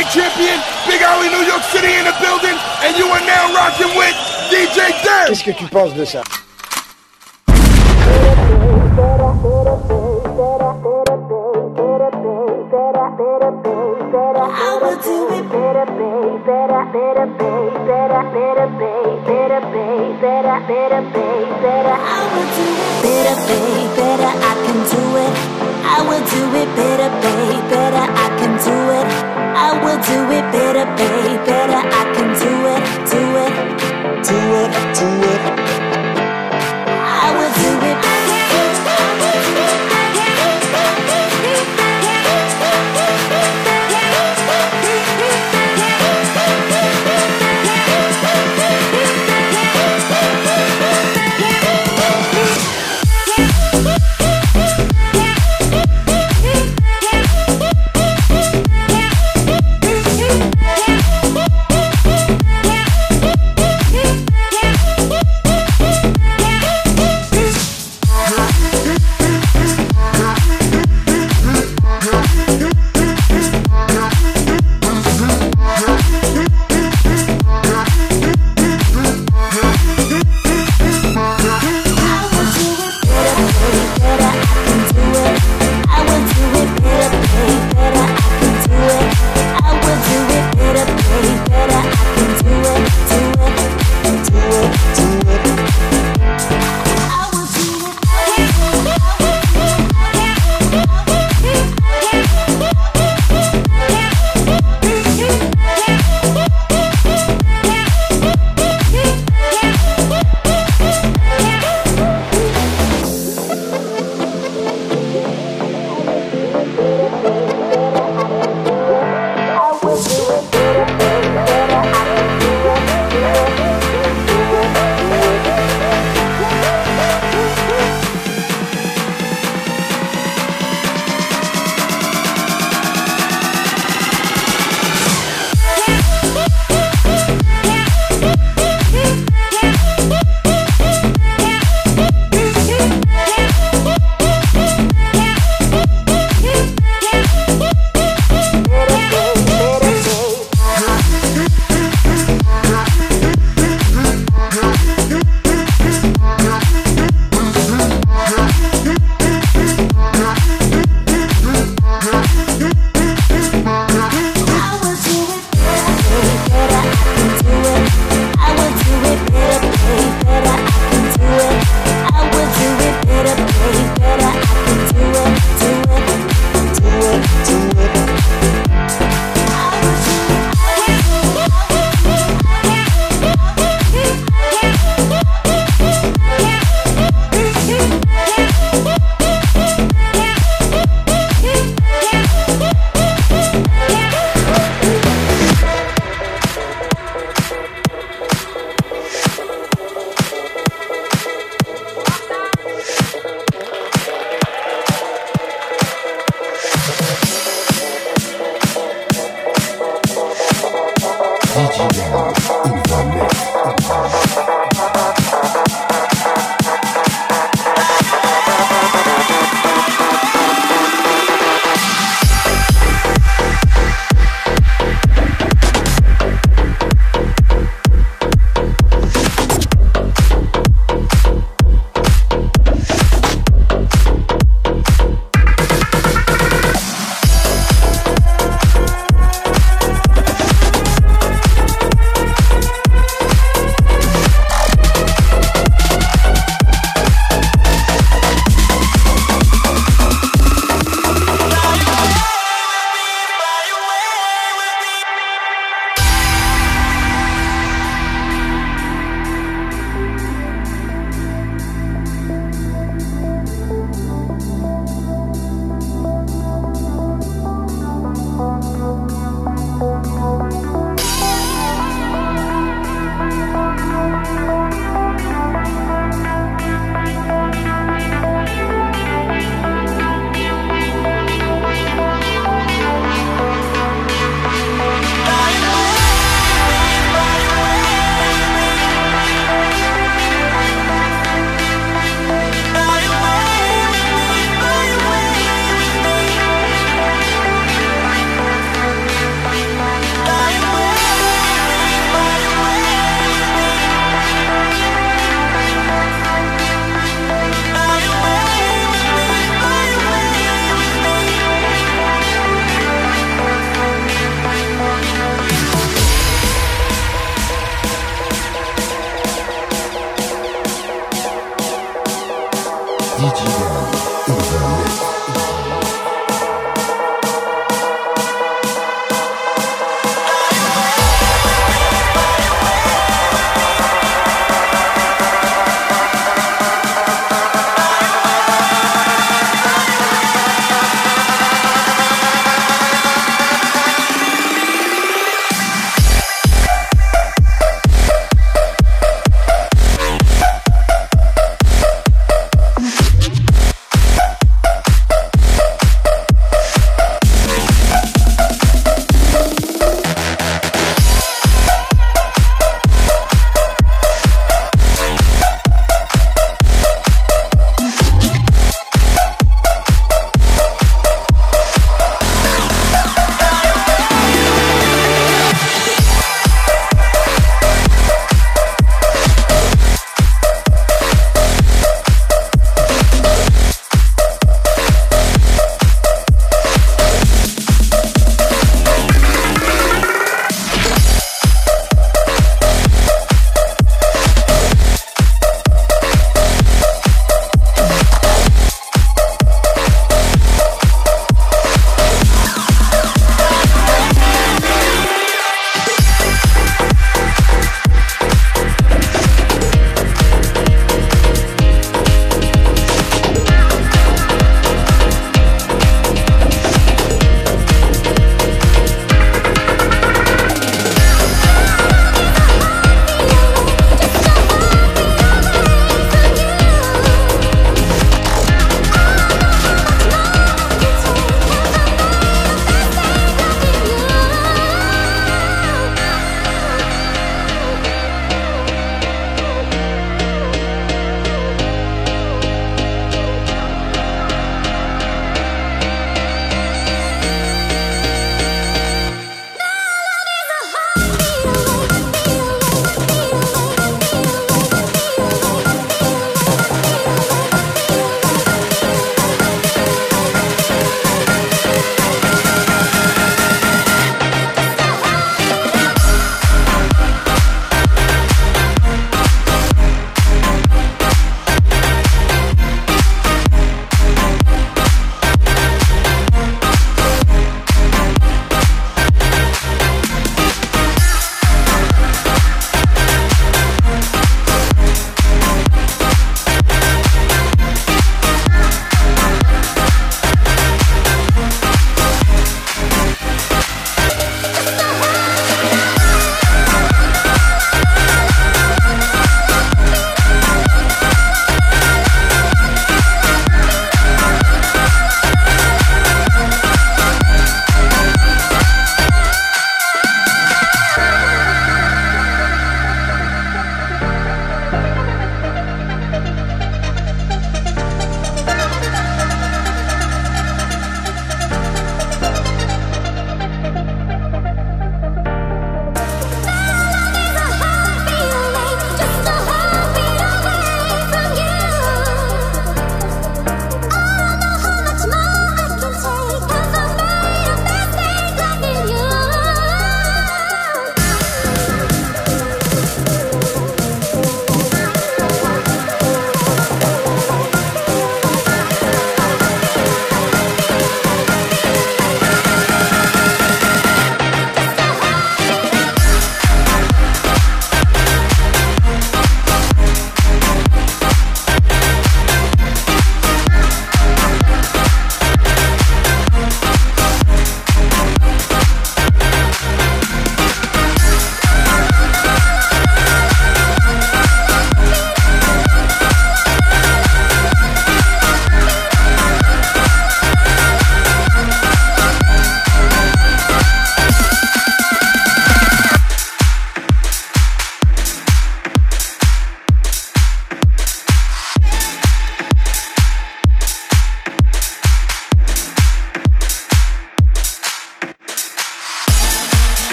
reigning champion, Big Alley, New York City in the building, and you are now rocking with DJ Dem. Qu'est-ce que tu penses de ça I will do it better, babe, better, better, babe, better, better, babe, better, babe, better, better, babe, better. I will do it better, babe, better. I can do it. I will do it better, babe, better. I can do it. I will do it better, babe, better. I can do it, do it, do it, do it. Yeah. DJ Invalet.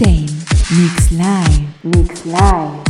Digitame Mix Live. Mix Live.